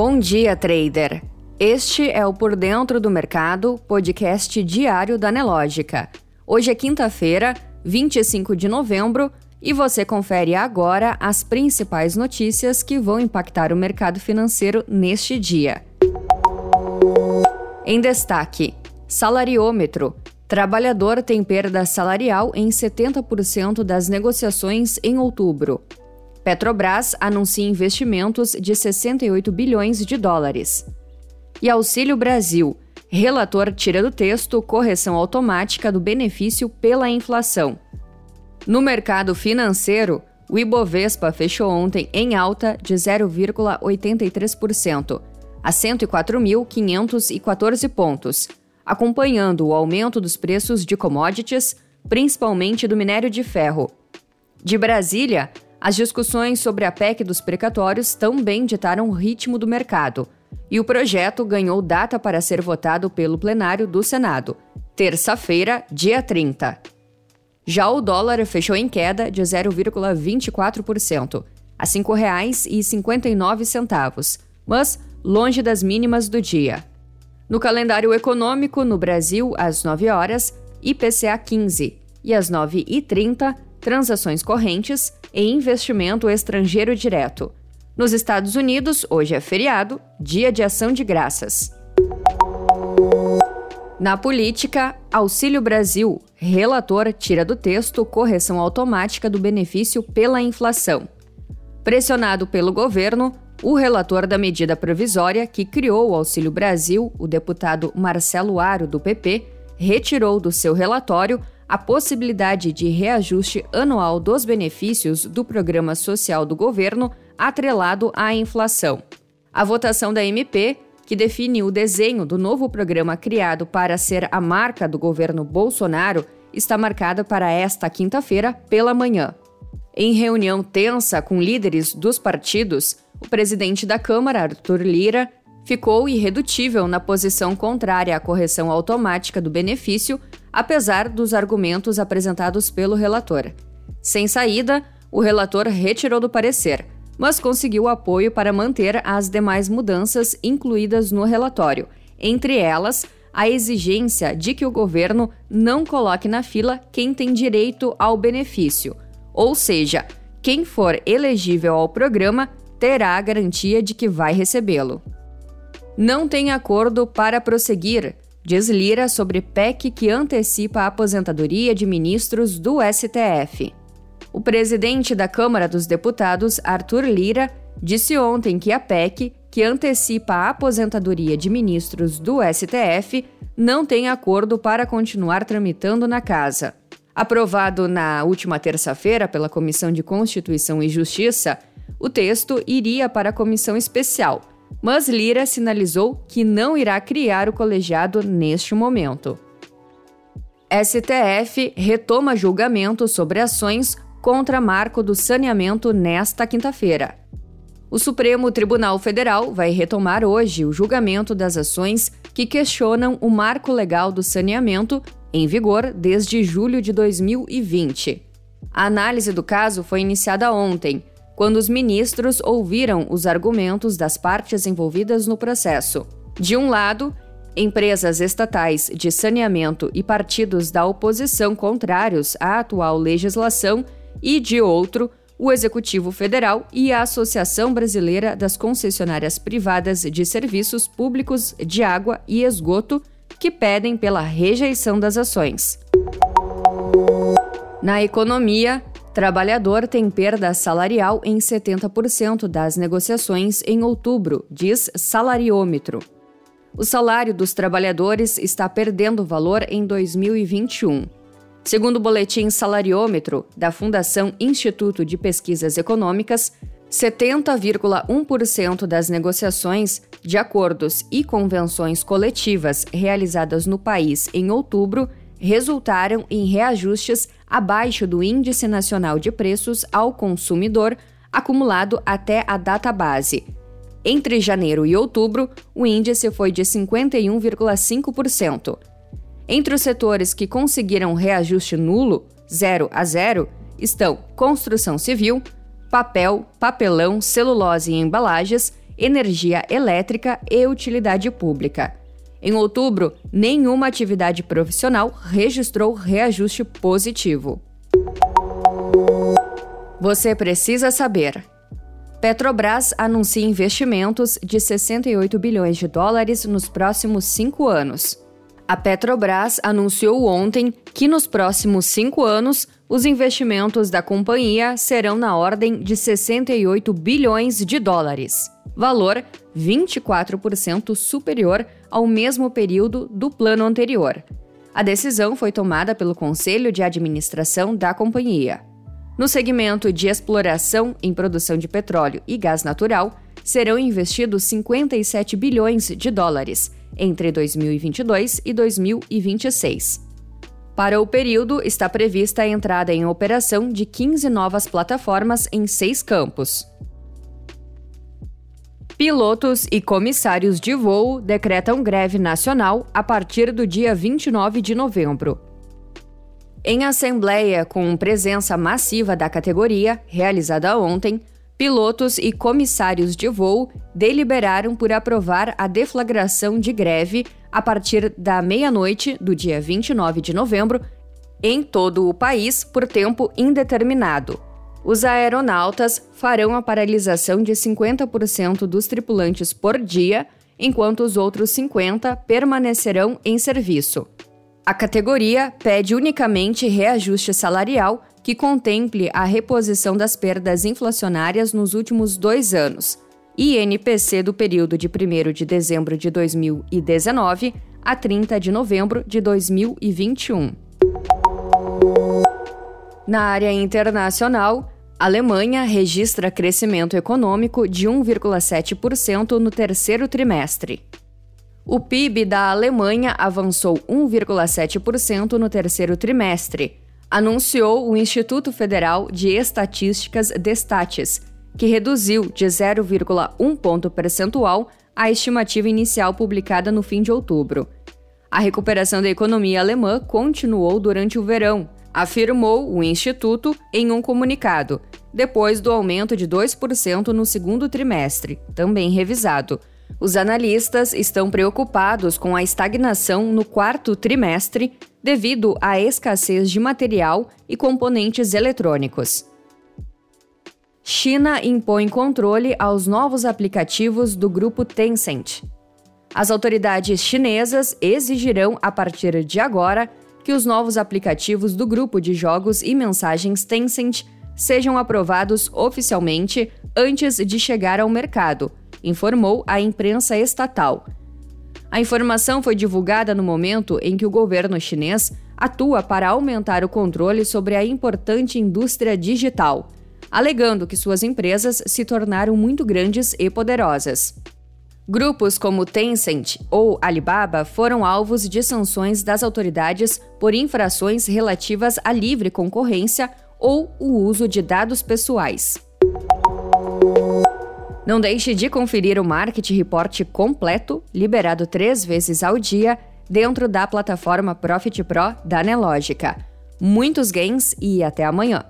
Bom dia, trader. Este é o Por Dentro do Mercado, podcast diário da Nelógica. Hoje é quinta-feira, 25 de novembro, e você confere agora as principais notícias que vão impactar o mercado financeiro neste dia. Em destaque: salariômetro. Trabalhador tem perda salarial em 70% das negociações em outubro. Petrobras anuncia investimentos de 68 bilhões de dólares. E Auxílio Brasil. Relator tira do texto correção automática do benefício pela inflação. No mercado financeiro, o Ibovespa fechou ontem em alta de 0,83%, a 104.514 pontos, acompanhando o aumento dos preços de commodities, principalmente do minério de ferro. De Brasília, as discussões sobre a PEC dos precatórios também ditaram o ritmo do mercado, e o projeto ganhou data para ser votado pelo plenário do Senado, terça-feira, dia 30. Já o dólar fechou em queda de 0,24%, a R$ 5,59, mas longe das mínimas do dia. No calendário econômico, no Brasil, às 9 horas, IPCA 15 e às 9h30, transações correntes e investimento estrangeiro direto. Nos Estados Unidos, hoje é feriado, Dia de Ação de Graças. Na política, Auxílio Brasil, relator tira do texto correção automática do benefício pela inflação. Pressionado pelo governo, o relator da medida provisória que criou o Auxílio Brasil, o deputado Marcelo Aro, do PP, retirou do seu relatório a possibilidade de reajuste anual dos benefícios do programa social do governo atrelado à inflação. A votação da MP, que define o desenho do novo programa criado para ser a marca do governo Bolsonaro, está marcada para esta quinta-feira pela manhã. Em reunião tensa com líderes dos partidos, o presidente da Câmara, Arthur Lira, ficou irredutível na posição contrária à correção automática do benefício, apesar dos argumentos apresentados pelo relator. Sem saída, o relator retirou do parecer, mas conseguiu apoio para manter as demais mudanças incluídas no relatório, entre elas a exigência de que o governo não coloque na fila quem tem direito ao benefício, ou seja, quem for elegível ao programa terá a garantia de que vai recebê-lo não tem acordo para prosseguir, diz Lira sobre PEC que antecipa a aposentadoria de ministros do STF. O presidente da Câmara dos Deputados, Arthur Lira, disse ontem que a PEC, que antecipa a aposentadoria de ministros do STF, não tem acordo para continuar tramitando na casa. Aprovado na última terça-feira pela Comissão de Constituição e Justiça, o texto iria para a comissão especial mas Lira sinalizou que não irá criar o colegiado neste momento. STF retoma julgamento sobre ações contra marco do saneamento nesta quinta-feira. O Supremo Tribunal Federal vai retomar hoje o julgamento das ações que questionam o marco legal do saneamento, em vigor desde julho de 2020. A análise do caso foi iniciada ontem, quando os ministros ouviram os argumentos das partes envolvidas no processo. De um lado, empresas estatais de saneamento e partidos da oposição contrários à atual legislação, e de outro, o Executivo Federal e a Associação Brasileira das Concessionárias Privadas de Serviços Públicos de Água e Esgoto, que pedem pela rejeição das ações. Na economia, Trabalhador tem perda salarial em 70% das negociações em outubro, diz Salariômetro. O salário dos trabalhadores está perdendo valor em 2021. Segundo o boletim Salariômetro da Fundação Instituto de Pesquisas Econômicas, 70,1% das negociações de acordos e convenções coletivas realizadas no país em outubro resultaram em reajustes abaixo do Índice Nacional de Preços ao Consumidor acumulado até a data base. Entre janeiro e outubro, o índice foi de 51,5%. Entre os setores que conseguiram reajuste nulo, 0 a 0, estão construção civil, papel, papelão, celulose e embalagens energia elétrica e utilidade pública. Em outubro, nenhuma atividade profissional registrou reajuste positivo. Você precisa saber. Petrobras anuncia investimentos de 68 bilhões de dólares nos próximos cinco anos. A Petrobras anunciou ontem que nos próximos cinco anos os investimentos da companhia serão na ordem de 68 bilhões de dólares, valor 24% superior ao mesmo período do plano anterior. A decisão foi tomada pelo Conselho de Administração da companhia. No segmento de exploração em produção de petróleo e gás natural, serão investidos 57 bilhões de dólares entre 2022 e 2026. Para o período, está prevista a entrada em operação de 15 novas plataformas em seis campos. Pilotos e comissários de voo decretam greve nacional a partir do dia 29 de novembro. Em assembleia com presença massiva da categoria, realizada ontem, pilotos e comissários de voo deliberaram por aprovar a deflagração de greve a partir da meia-noite do dia 29 de novembro em todo o país por tempo indeterminado. Os aeronautas farão a paralisação de 50% dos tripulantes por dia, enquanto os outros 50 permanecerão em serviço. A categoria pede unicamente reajuste salarial que contemple a reposição das perdas inflacionárias nos últimos dois anos, INPC do período de 1 de dezembro de 2019 a 30 de novembro de 2021. Na área internacional, a Alemanha registra crescimento econômico de 1,7% no terceiro trimestre. O PIB da Alemanha avançou 1,7% no terceiro trimestre, anunciou o Instituto Federal de Estatísticas Destatis, que reduziu de 0,1 ponto percentual a estimativa inicial publicada no fim de outubro. A recuperação da economia alemã continuou durante o verão, afirmou o Instituto em um comunicado, depois do aumento de 2% no segundo trimestre, também revisado os analistas estão preocupados com a estagnação no quarto trimestre devido à escassez de material e componentes eletrônicos. China impõe controle aos novos aplicativos do grupo Tencent. As autoridades chinesas exigirão, a partir de agora, que os novos aplicativos do grupo de jogos e mensagens Tencent sejam aprovados oficialmente antes de chegar ao mercado informou a imprensa estatal. A informação foi divulgada no momento em que o governo chinês atua para aumentar o controle sobre a importante indústria digital, alegando que suas empresas se tornaram muito grandes e poderosas. Grupos como Tencent ou Alibaba foram alvos de sanções das autoridades por infrações relativas à livre concorrência ou o uso de dados pessoais. Não deixe de conferir o Market Report completo, liberado três vezes ao dia, dentro da plataforma Profit Pro da Nelogica. Muitos gains e até amanhã!